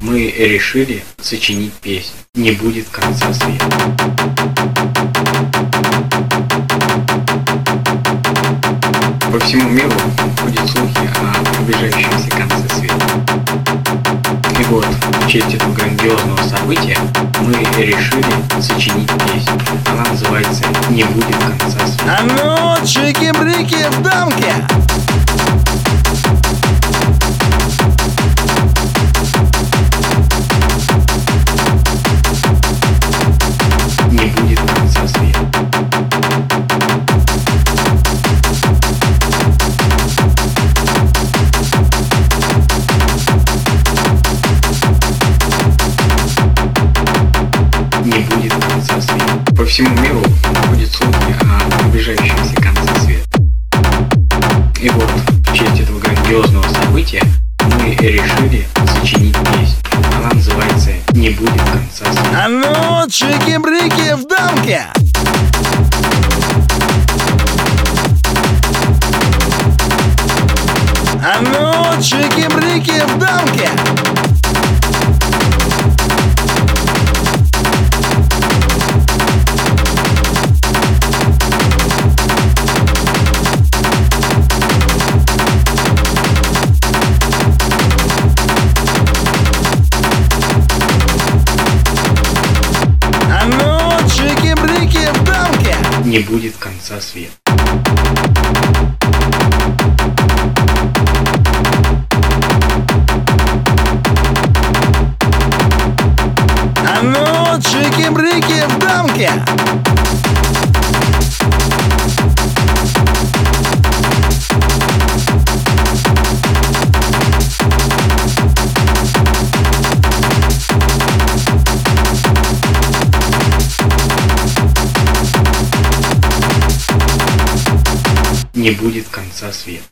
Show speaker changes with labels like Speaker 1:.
Speaker 1: мы решили сочинить песню «Не будет конца света». По всему миру ходят слухи о приближающемся конце света. И вот, в честь этого грандиозного события мы решили сочинить песню. Она называется «Не будет конца света».
Speaker 2: А ну, чики-брики в дамке!
Speaker 1: Всему миру ходят слухи о приближающемся конце света. И вот, в честь этого грандиозного события мы решили сочинить песню. Она называется «Не будет конца света».
Speaker 2: А ну, чики-брики в дамке! А ну, чики-брики в дамке!
Speaker 1: Не будет конца света.
Speaker 2: А ну, чики-брики в дамке!
Speaker 1: Не будет конца света.